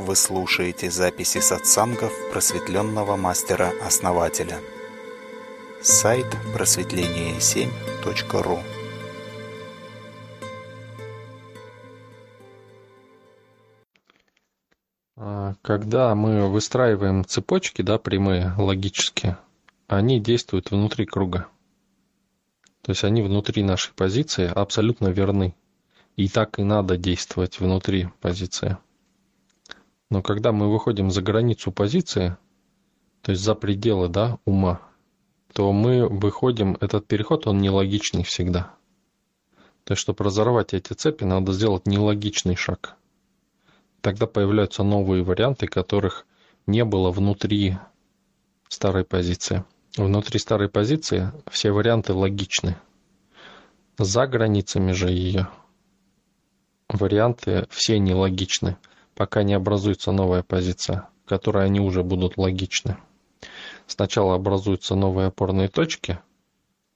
Вы слушаете записи сатсангов просветленного мастера-основателя. Сайт просветление7.ру А, Когда мы выстраиваем цепочки, да, прямые, логические, они действуют внутри круга. То есть они внутри нашей позиции абсолютно верны. И так и надо действовать внутри позиции. Но когда мы выходим за границу позиции, то есть за пределы да, ума, то мы выходим, этот переход, он нелогичный всегда. То есть, чтобы разорвать эти цепи, надо сделать нелогичный шаг. Тогда появляются новые варианты, которых не было внутри старой позиции. Внутри старой позиции все варианты логичны. За границами же ее варианты все нелогичны, пока не образуется новая позиция, в которой они уже будут логичны. Сначала образуются новые опорные точки,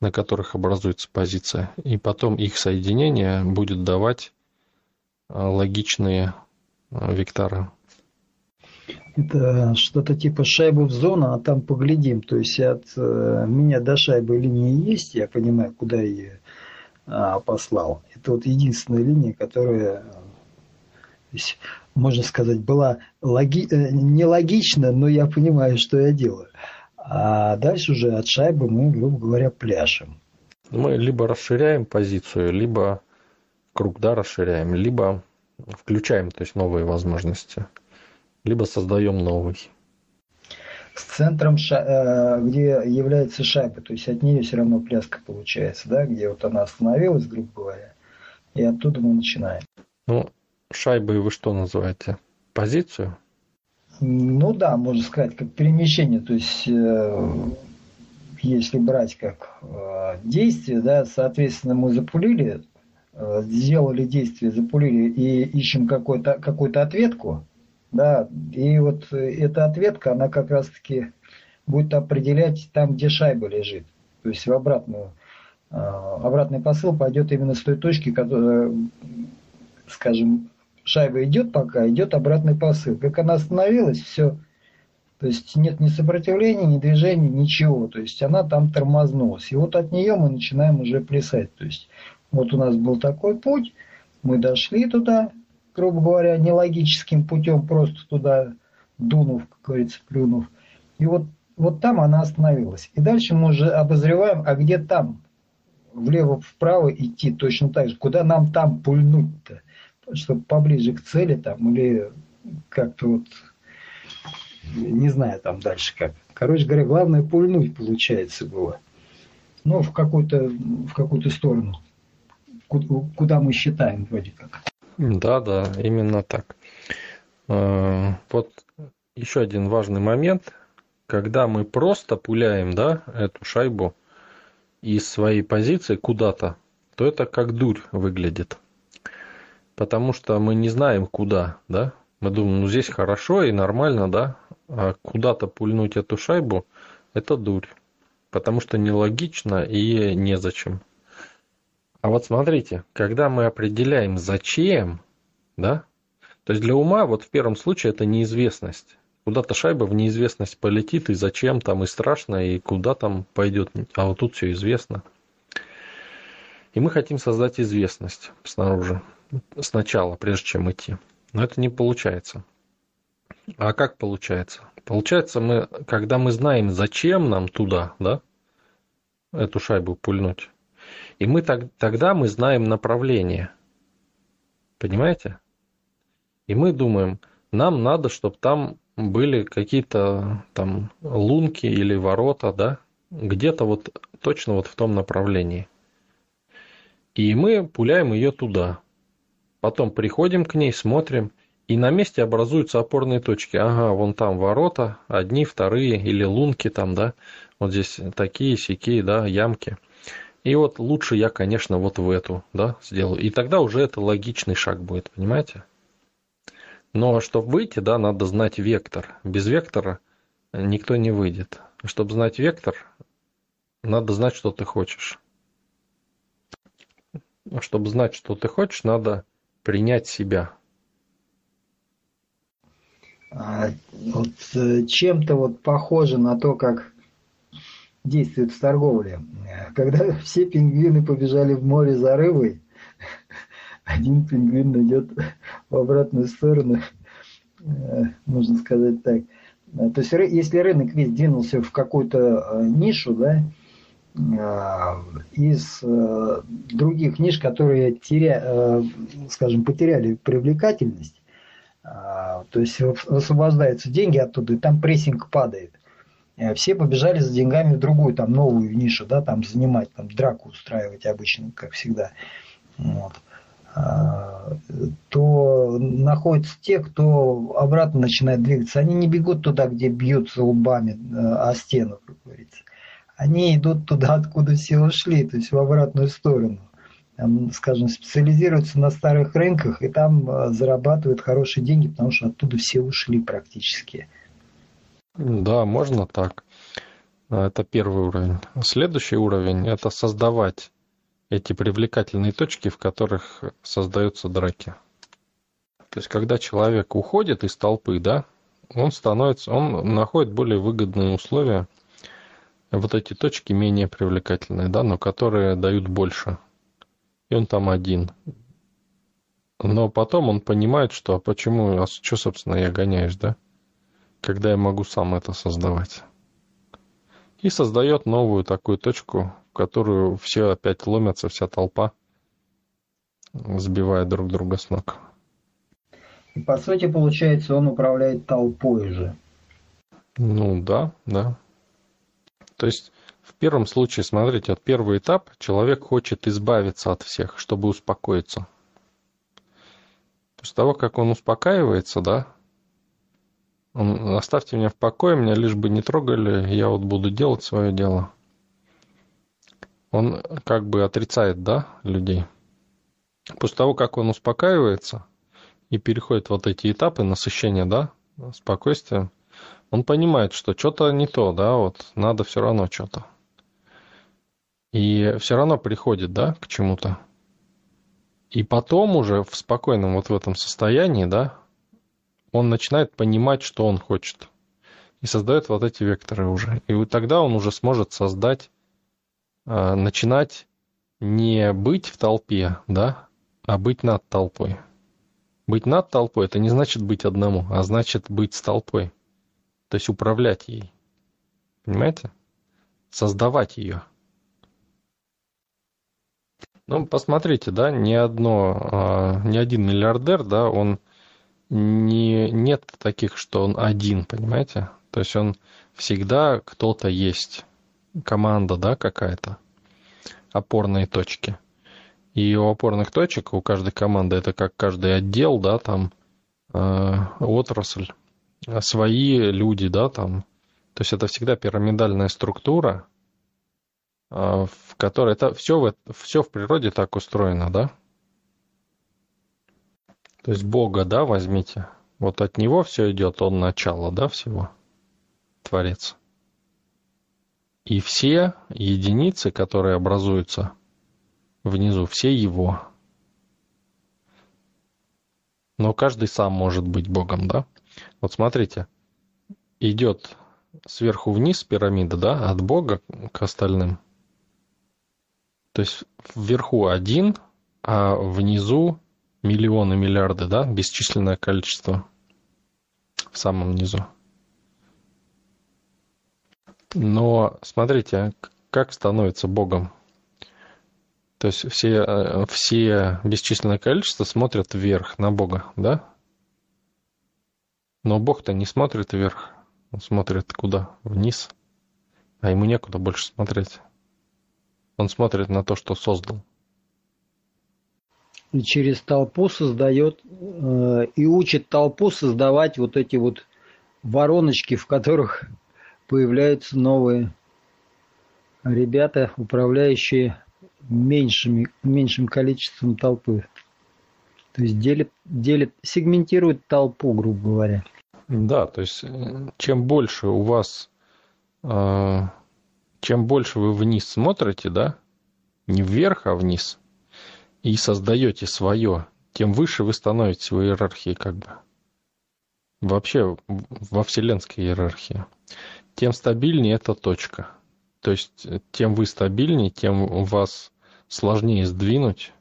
на которых образуется позиция, и потом их соединение будет давать а, логичные а, векторы. Это что-то типа шайбы в зону, а там поглядим. То есть от э, меня до шайбы линии есть, я понимаю, куда ее а, послал. Это вот единственная линия, которая, то есть, можно сказать, была логи... э, нелогична, но я понимаю, что я делаю. А дальше уже от шайбы мы, грубо говоря, пляшем. Мы либо расширяем позицию, либо круг да, расширяем, либо включаем то есть новые возможности, либо создаем новый. С центром, ша... э, где является шайба, то есть от нее все равно пляска получается, да, где вот она остановилась, грубо говоря, и оттуда мы начинаем. Ну, шайбой вы что называете? Позицию? Ну да, можно сказать, как перемещение, то есть э, если брать как э, действие, да, соответственно, мы запулили, э, сделали действие, запулили и ищем какую-то ответку, да, и вот эта ответка, она как раз-таки будет определять там, где шайба лежит, то есть в обратную. Э, обратный посыл пойдет именно с той точки, которая, скажем, шайба идет пока, идет обратный посыл. Как она остановилась, все. То есть нет ни сопротивления, ни движения, ничего. То есть она там тормознулась. И вот от нее мы начинаем уже плясать. То есть вот у нас был такой путь, мы дошли туда, грубо говоря, нелогическим путем, просто туда дунув, как говорится, плюнув. И вот, вот там она остановилась. И дальше мы уже обозреваем, а где там? Влево-вправо идти точно так же. Куда нам там пульнуть-то? Чтобы поближе к цели там, или как-то вот, не знаю там дальше как. Короче говоря, главное пульнуть получается было. Ну, в какую-то в какую-то сторону, куда мы считаем вроде как. Да, да, именно так. Вот еще один важный момент, когда мы просто пуляем, да, эту шайбу из своей позиции куда-то, то это как дурь выглядит потому что мы не знаем куда, да? Мы думаем, ну здесь хорошо и нормально, да? А куда-то пульнуть эту шайбу – это дурь, потому что нелогично и незачем. А вот смотрите, когда мы определяем зачем, да? То есть для ума вот в первом случае это неизвестность. Куда-то шайба в неизвестность полетит, и зачем там, и страшно, и куда там пойдет. А вот тут все известно. И мы хотим создать известность снаружи сначала, прежде чем идти. Но это не получается. А как получается? Получается, мы, когда мы знаем, зачем нам туда, да, эту шайбу пульнуть, и мы так, тогда мы знаем направление. Понимаете? И мы думаем, нам надо, чтобы там были какие-то там лунки или ворота, да, где-то вот точно вот в том направлении. И мы пуляем ее туда. Потом приходим к ней, смотрим, и на месте образуются опорные точки. Ага, вон там ворота, одни, вторые, или лунки там, да. Вот здесь такие, сякие, да, ямки. И вот лучше я, конечно, вот в эту, да, сделаю. И тогда уже это логичный шаг будет, понимаете? Но чтобы выйти, да, надо знать вектор. Без вектора никто не выйдет. Чтобы знать вектор, надо знать, что ты хочешь. Чтобы знать, что ты хочешь, надо принять себя. а, вот э, чем-то вот похоже на то, как действует в торговле. Когда все пингвины побежали в море за рыбой, один пингвин идет в обратную сторону, э, можно сказать так. То есть, если рынок весь двинулся в какую-то нишу, да, из других ниш, которые теря, скажем, потеряли привлекательность, то есть высвобождаются деньги оттуда, и там прессинг падает. Э, все побежали за деньгами в другую, там, новую нишу, да, там, занимать, там, драку устраивать обычно, как всегда. Вот. То находятся те, кто обратно начинает двигаться. Они не бегут туда, где бьются лбами э, о стену. Они идут туда, откуда все ушли, то есть в обратную сторону скажем, специализируются на старых рынках и там а, зарабатывают хорошие деньги, потому что оттуда все ушли практически. Да, можно так. А, это первый уровень. Следующий уровень – это создавать эти привлекательные точки, в которых создаются драки. То есть, когда человек уходит из толпы, да, он становится, он находит более выгодные условия, вот эти точки менее привлекательные, да, но которые дают больше и он там один. Но потом он понимает, что а почему, а что, собственно, я гоняюсь, да? Когда я могу сам это создавать. И создает новую такую точку, в которую все опять ломятся, вся толпа, сбивая друг друга с ног. И по сути, получается, он управляет толпой же. Ну да, да. То есть в первом случае, смотрите, вот первый этап, человек хочет избавиться от всех, чтобы успокоиться. После того, как он успокаивается, да, он, оставьте меня в покое, меня лишь бы не трогали, я вот буду делать свое дело. Он как бы отрицает, да, людей. После того, как он успокаивается и переходит вот эти этапы насыщения, да, спокойствия, он понимает, что что-то не то, да, вот надо все равно что-то. И все равно приходит, да, к чему-то. И потом уже в спокойном вот в этом состоянии, да, он начинает понимать, что он хочет. И создает вот эти векторы уже. И вот тогда он уже сможет создать, э, начинать не быть в толпе, да, а быть над толпой. Быть над толпой – это не значит быть одному, а значит быть с толпой. То есть управлять ей. Понимаете? Создавать ее. Ну, посмотрите, да, ни одно, а, ни один миллиардер, да, он не, нет таких, что он один, понимаете? То есть он всегда кто-то есть, команда, да, какая-то, опорные точки. И у опорных точек, у каждой команды, это как каждый отдел, да, там, э, отрасль, свои люди, да, там. То есть это всегда пирамидальная структура, а, в которой это все в, все в природе так устроено, да? То есть Бога, да, возьмите. Вот от Него все идет, Он начало, да, всего, Творец. И все единицы, которые образуются внизу, все Его. Но каждый сам может быть Богом, да? Вот смотрите, идет сверху вниз пирамида, да, от Бога к остальным. То есть вверху один, а внизу миллионы, миллиарды, да, бесчисленное количество в самом низу. Но смотрите, как становится Богом. То есть все, э, все бесчисленное количество смотрят вверх на Бога, да? Но Бог-то не смотрит вверх, он смотрит куда? Вниз. А ему некуда больше смотреть. Он смотрит на то, что создал. И через толпу создает э, и учит толпу создавать вот эти вот вороночки, в которых появляются новые ребята, управляющие меньшими, меньшим количеством толпы. То есть делит, делит, сегментирует толпу, грубо говоря. Да, то есть э, чем больше у вас э, чем больше вы вниз смотрите, да, не вверх, а вниз, и создаете свое, тем выше вы становитесь в иерархии как бы. вообще во вселенской иерархии, тем стабильнее эта точка. То есть тем вы стабильнее, тем вас сложнее сдвинуть,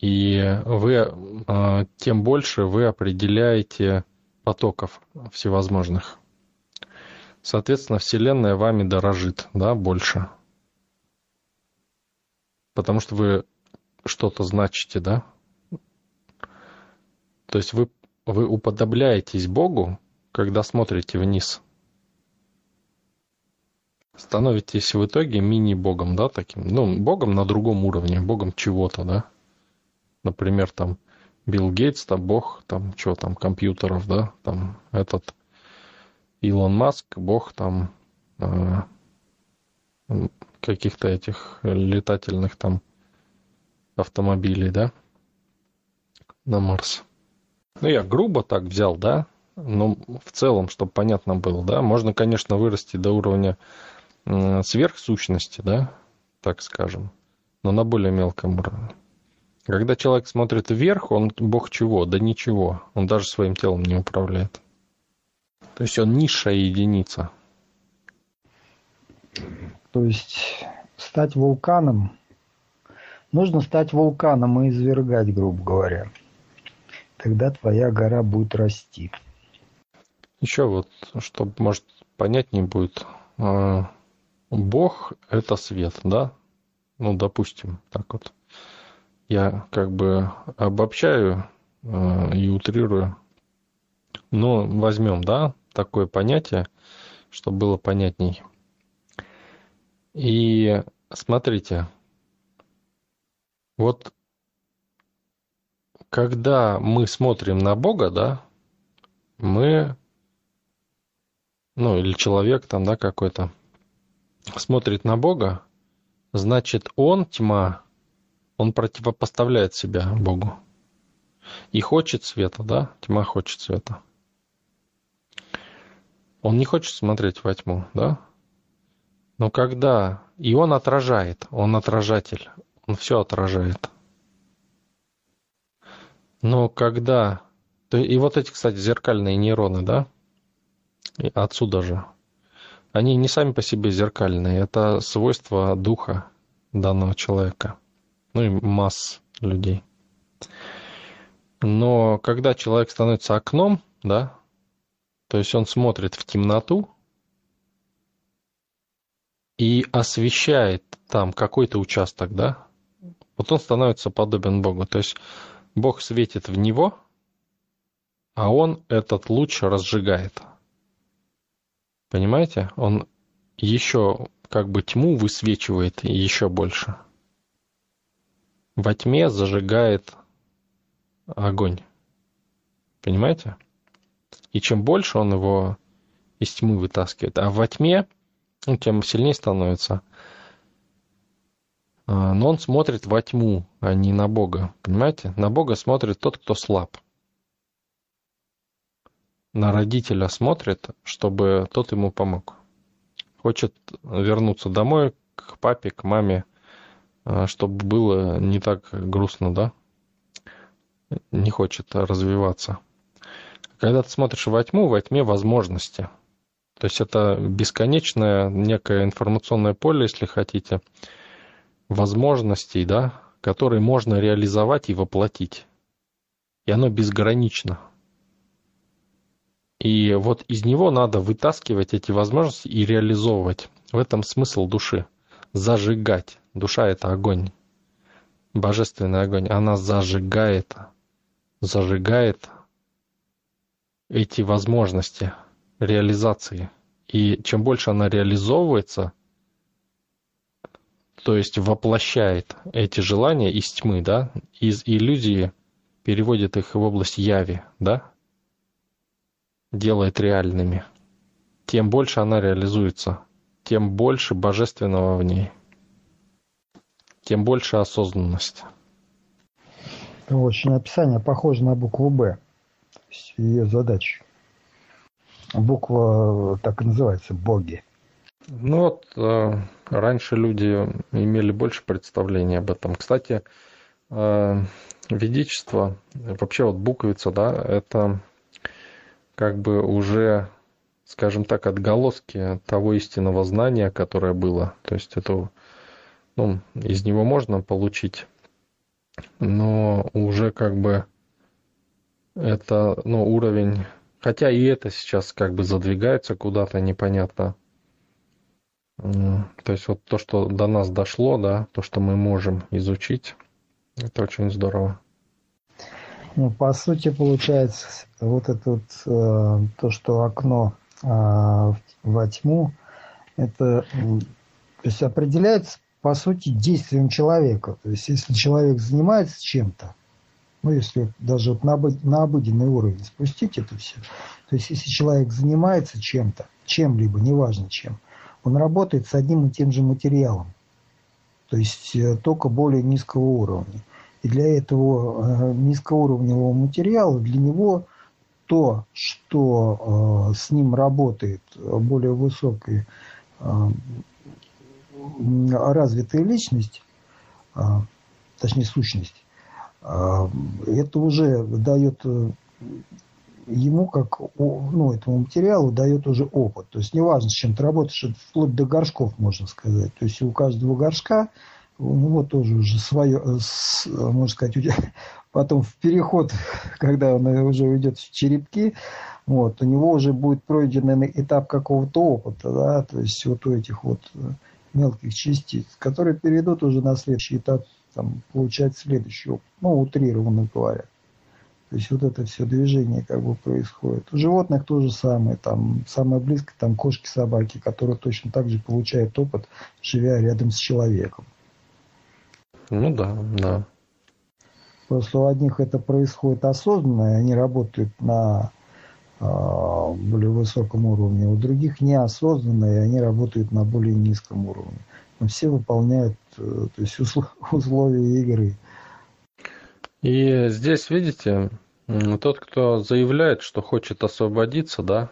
и вы, а, тем больше вы определяете потоков всевозможных. Соответственно, Вселенная вами дорожит, да, больше. Потому что вы что-то значите, да? То есть вы, вы уподобляетесь Богу, когда смотрите вниз. Становитесь в итоге мини-богом, да, таким, ну, богом на другом уровне, богом чего-то, да. Например, там, Билл Гейтс, там, бог, там, что там, компьютеров, да, там, этот Илон Маск, бог, там, э, каких-то этих летательных там автомобилей, да, на Марс. Ну, я грубо так взял, да, но в целом, чтобы понятно было, да, можно, конечно, вырасти до уровня сверхсущности, да, так скажем, но на более мелком уровне. Когда человек смотрит вверх, он бог чего? Да ничего. Он даже своим телом не управляет. То есть он низшая единица. То есть стать вулканом, нужно стать вулканом и извергать, грубо говоря. Тогда твоя гора будет расти. Еще вот, чтобы, может, понятнее будет, а, Бог – это свет, да? Ну, допустим, так вот. Я как бы обобщаю э, и утрирую. Но возьмем, да, такое понятие, чтобы было понятней. И смотрите, вот когда мы смотрим на Бога, да, мы, ну или человек там, да, какой-то, смотрит на Бога, значит он, тьма, он противопоставляет себя Богу. И хочет света, да? Тьма хочет света. Он не хочет смотреть во тьму, да? Но когда... И он отражает, он отражатель, он все отражает. Но когда... И вот эти, кстати, зеркальные нейроны, да? И отсюда же. Они не сами по себе зеркальные, это свойство духа данного человека ну и масс людей. Но когда человек становится окном, да, то есть он смотрит в темноту и освещает там какой-то участок, да, вот он становится подобен Богу. То есть Бог светит в него, а он этот луч разжигает. Понимаете? Он еще как бы тьму высвечивает еще больше во тьме зажигает огонь. Понимаете? И чем больше он его из тьмы вытаскивает, а во тьме он тем сильнее становится. А, но он смотрит во тьму, а не на Бога. Понимаете? На Бога смотрит тот, кто слаб. На родителя смотрит, чтобы тот ему помог. Хочет вернуться домой к папе, к маме, чтобы было не так грустно, да? Не хочет развиваться. Когда ты смотришь во тьму, во тьме возможности. То есть это бесконечное некое информационное поле, если хотите, возможностей, да, которые можно реализовать и воплотить. И оно безгранично. И вот из него надо вытаскивать эти возможности и реализовывать. В этом смысл души. Зажигать. Душа – это огонь, божественный огонь. Она зажигает, зажигает эти возможности реализации. И чем больше она реализовывается, то есть воплощает эти желания из тьмы, да, из иллюзии переводит их в область яви, да, делает реальными, тем больше она реализуется, тем больше божественного в ней тем больше осознанность. Очень описание похоже на букву «Б», ее задача. Буква так и называется «Боги». Ну вот, э, раньше люди имели больше представления об этом. Кстати, э, ведичество, вообще вот буквица, да, это как бы уже, скажем так, отголоски того истинного знания, которое было. То есть это, ну, из него можно получить, но уже как бы это, ну, уровень, хотя и это сейчас как бы задвигается куда-то непонятно. То есть вот то, что до нас дошло, да, то, что мы можем изучить, это очень здорово. Ну, по сути, получается, вот это вот, э, то, что окно э, во тьму, это то есть определяется, по сути, действием человека. То есть, если человек занимается чем-то, ну, если даже вот на, на обыденный уровень спустить это все, то есть, если человек занимается чем-то, чем-либо, неважно чем, он работает с одним и тем же материалом, то есть э, только более низкого уровня. И для этого э, низкоуровневого материала, для него то, что э, с ним работает более высокая развитая личность, точнее сущность, это уже дает ему как ну, этому материалу дает уже опыт. То есть неважно, с чем ты работаешь, это вплоть до горшков, можно сказать. То есть у каждого горшка у него тоже уже свое, э, можно сказать, потом в переход, когда он уже уйдет в черепки, вот, у него уже будет пройденный этап какого-то опыта, да, то есть вот у этих вот э, мелких частиц, которые перейдут уже на следующий этап, там, получать следующий опыт, ну, утрированно говоря. То есть вот это все движение как бы происходит. У животных то же самое. Там самое близкое там кошки, собаки, которые точно так же получают опыт, живя рядом с человеком. Ну да, да. Просто у одних это происходит осознанно, и они работают на более высоком уровне, у других неосознанно, и они работают на более низком уровне. Но все выполняют э, то есть условия игры. И здесь, видите, тот, кто заявляет, что хочет освободиться, да,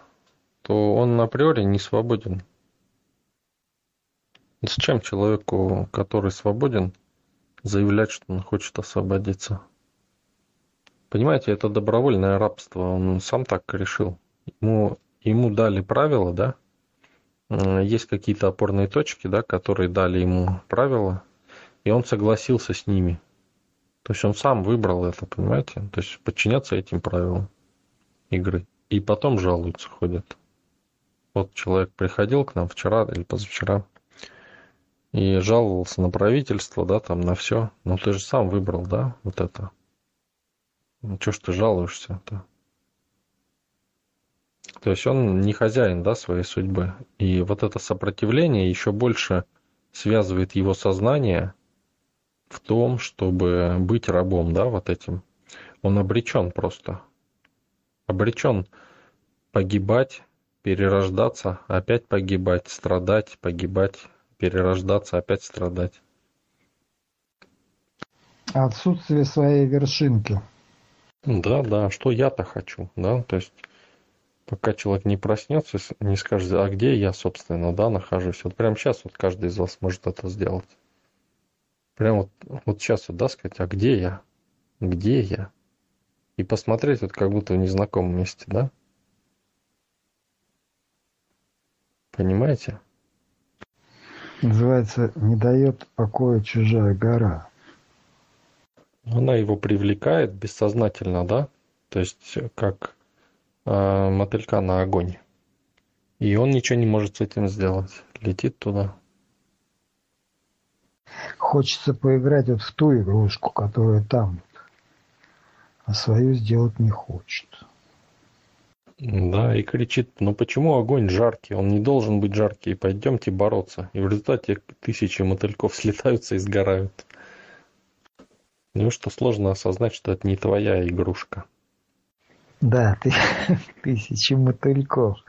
то он априори не свободен. Зачем человеку, который свободен, заявлять, что он хочет освободиться? Понимаете, это добровольное рабство, он сам так решил. Ему, ему дали правила, да, есть какие-то опорные точки, да, которые дали ему правила, и он согласился с ними – то есть он сам выбрал это, понимаете? То есть подчиняться этим правилам игры. И потом жалуются, ходят. Вот человек приходил к нам вчера или позавчера и жаловался на правительство, да, там на все. Но ты же сам выбрал, да, вот это. Ну что ж ты жалуешься-то? То есть он не хозяин, да, своей судьбы. И вот это сопротивление еще больше связывает его сознание в том, чтобы быть рабом, да, вот этим. Он обречен просто. Обречен погибать, перерождаться, опять погибать, страдать, погибать, перерождаться, опять страдать. Отсутствие своей вершинки. Да, да, что я-то хочу, да, то есть пока человек не проснется, не скажет, а где я, собственно, да, нахожусь. Вот прямо сейчас вот каждый из вас может это сделать. Прям вот, вот сейчас вот, да, сказать, а где я? Где я? И посмотреть вот как будто в незнакомом месте, да? Понимаете? Называется «Не дает покоя чужая гора». Она его привлекает бессознательно, да? То есть как э, мотылька на огонь. И он ничего не может с этим сделать. Летит туда. Хочется поиграть вот в ту игрушку, которая там, а свою сделать не хочет. Да, и кричит, ну почему огонь жаркий? Он не должен быть жаркий, пойдемте бороться. И в результате тысячи мотыльков слетаются и сгорают. Неужто сложно осознать, что это не твоя игрушка? Да, ты, тысячи мотыльков.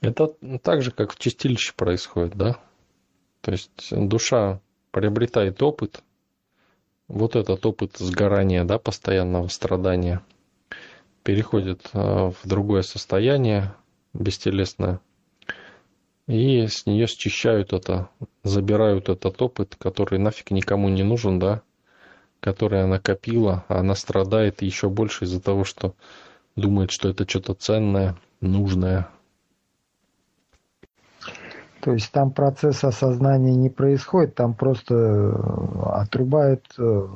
Это так же, как в чистилище происходит, да? То есть душа приобретает опыт, вот этот опыт сгорания, да, постоянного страдания, переходит а, в другое состояние бестелесное, и с нее счищают это, забирают этот опыт, который нафиг никому не нужен, да, который она копила, а она страдает еще больше из-за того, что думает, что это что-то ценное, нужное. То есть там процесс осознания не происходит, там просто э, отрубают э,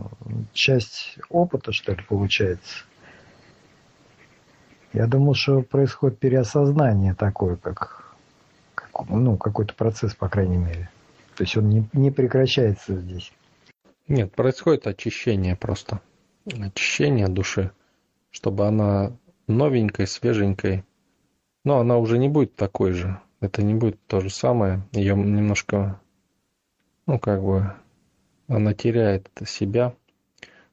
часть опыта, что ли, получается. Я думал, что происходит переосознание такое, как, как ну, какой-то процесс, по крайней мере. То есть он не, не прекращается здесь. Нет, происходит очищение просто. Очищение души, чтобы она новенькой, свеженькой. Но она уже не будет такой же. Это не будет то же самое. Ее немножко, ну, как бы, она теряет себя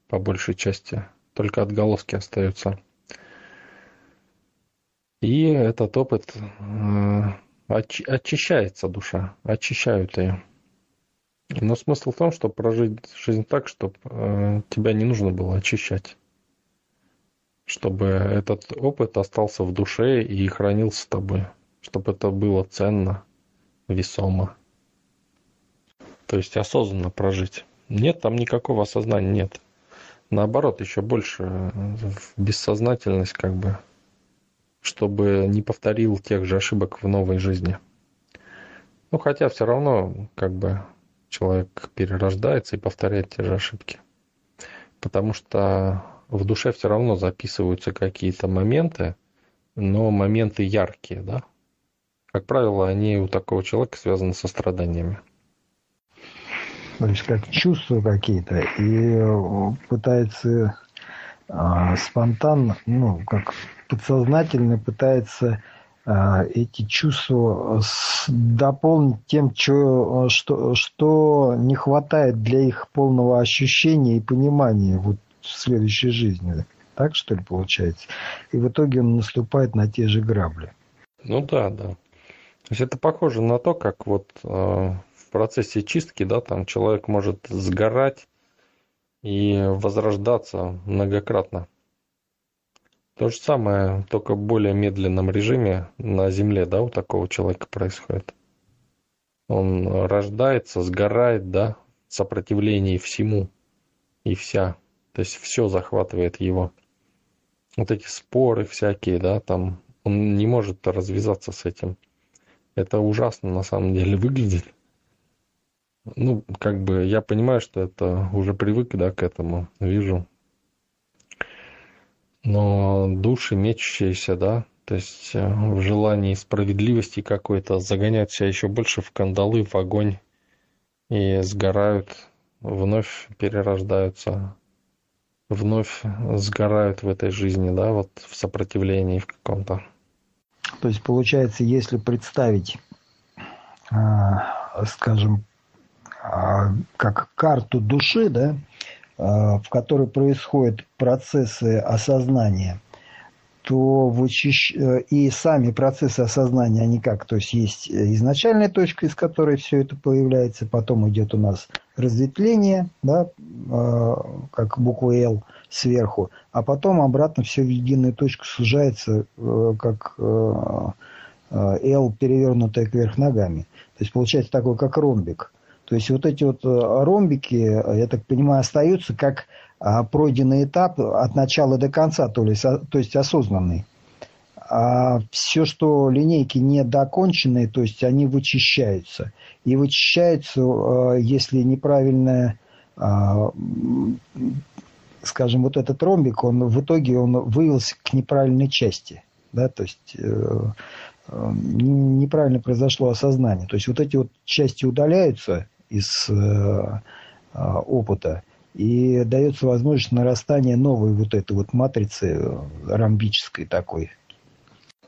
по большей части. Только отголоски остаются. И этот опыт э, очищается душа, очищают ее. Но смысл в том, чтобы прожить жизнь так, чтобы э, тебя не нужно было очищать. Чтобы этот опыт остался в душе и хранился с тобой. Чтобы это было ценно, весомо. То есть осознанно прожить. Нет, там никакого осознания нет. Наоборот, еще больше в бессознательность как бы чтобы не повторил тех же ошибок в новой жизни. Ну, хотя все равно, как бы, человек перерождается и повторяет те же ошибки. Потому что в душе все равно записываются какие-то моменты, но моменты яркие, да? Как правило, они у такого человека связаны со страданиями. То есть как чувства какие-то, и пытается а, спонтанно, ну, как подсознательно пытается а, эти чувства дополнить тем, что, что, что не хватает для их полного ощущения и понимания вот в следующей жизни. Так что ли получается? И в итоге он наступает на те же грабли. Ну да, да. То есть это похоже на то, как вот э, в процессе чистки, да, там человек может сгорать и возрождаться многократно. То же самое, только в более медленном режиме на Земле, да, у такого человека происходит. Он рождается, сгорает, да, в сопротивлении всему и вся. То есть все захватывает его. Вот эти споры всякие, да, там он не может развязаться с этим. Это ужасно на самом деле выглядит. Ну, как бы я понимаю, что это уже привык, да, к этому. Вижу, но души мечущиеся, да, то есть э, в желании справедливости какой-то загоняют себя еще больше в кандалы, в огонь и сгорают, вновь перерождаются, вновь сгорают в этой жизни, да, вот в сопротивлении в каком-то. То есть получается, если представить, а, скажем, как карту души, да, Э, в которой происходят процессы осознания, то вычищ... Э, и сами процессы осознания, они как, то есть есть изначальная точка, из которой все это появляется, потом идет у нас разветвление, да, э, как буква L сверху, а потом обратно все в единую точку сужается, как L перевернутая кверх ногами. То есть получается такой, как ромбик. То есть вот эти вот э, ромбики, я так понимаю, остаются как а, пройденный этап от начала до конца, то есть, то есть осознанный. А все, что линейки не доконченные, то есть они вычищаются. И вычищаются, э, если неправильно, а, скажем, вот этот ромбик, он в итоге он вывелся к неправильной части. Да, то есть э, неправильно произошло осознание. То есть вот эти вот части удаляются, из э, а, опыта. И дается возможность нарастания новой вот этой вот матрицы э, ромбической такой.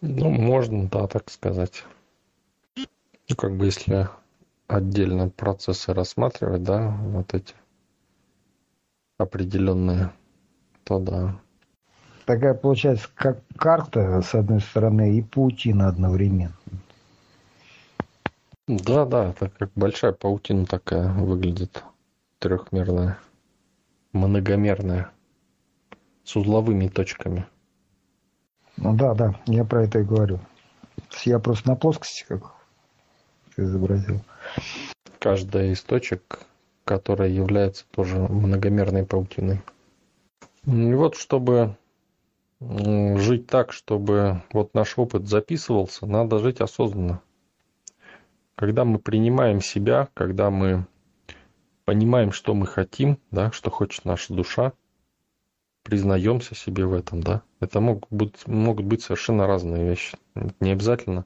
Ну, можно, да, так сказать. Ну, как бы если отдельно процессы рассматривать, да, вот эти определенные, то да. Такая получается как карта, с одной стороны, и паутина одновременно. Да, да, это как большая паутина такая выглядит. Трехмерная. Многомерная. С узловыми точками. Ну да, да, я про это и говорю. Я просто на плоскости как изобразил. Каждая из точек, которая является тоже многомерной паутиной. И вот чтобы жить так, чтобы вот наш опыт записывался, надо жить осознанно. Когда мы принимаем себя, когда мы понимаем, что мы хотим, да, что хочет наша душа, признаемся себе в этом, да, это могут быть, могут быть совершенно разные вещи. Не обязательно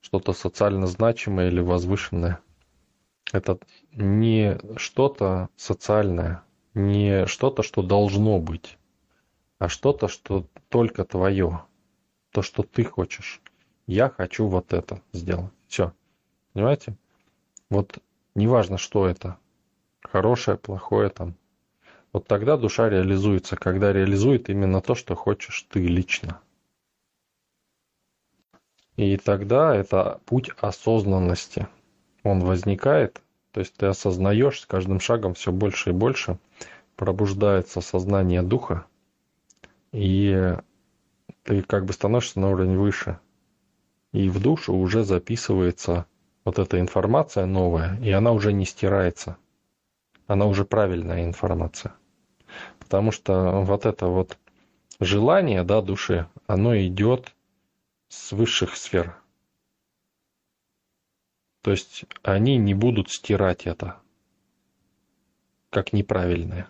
что-то социально значимое или возвышенное. Это не что-то социальное, не что-то, что должно быть, а что-то, что только твое, то, что ты хочешь. Я хочу вот это сделать. Все. Понимаете? Вот неважно, что это. Хорошее, плохое там. Вот тогда душа реализуется, когда реализует именно то, что хочешь ты лично. И тогда это путь осознанности. Он возникает, то есть ты осознаешь с каждым шагом все больше и больше, пробуждается сознание духа, и ты как бы становишься на уровень выше. И в душу уже записывается вот эта информация новая, и она уже не стирается. Она уже правильная информация. Потому что вот это вот желание да, души, оно идет с высших сфер. То есть они не будут стирать это как неправильное.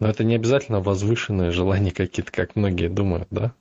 Но это не обязательно возвышенные желания какие-то, как многие думают, да?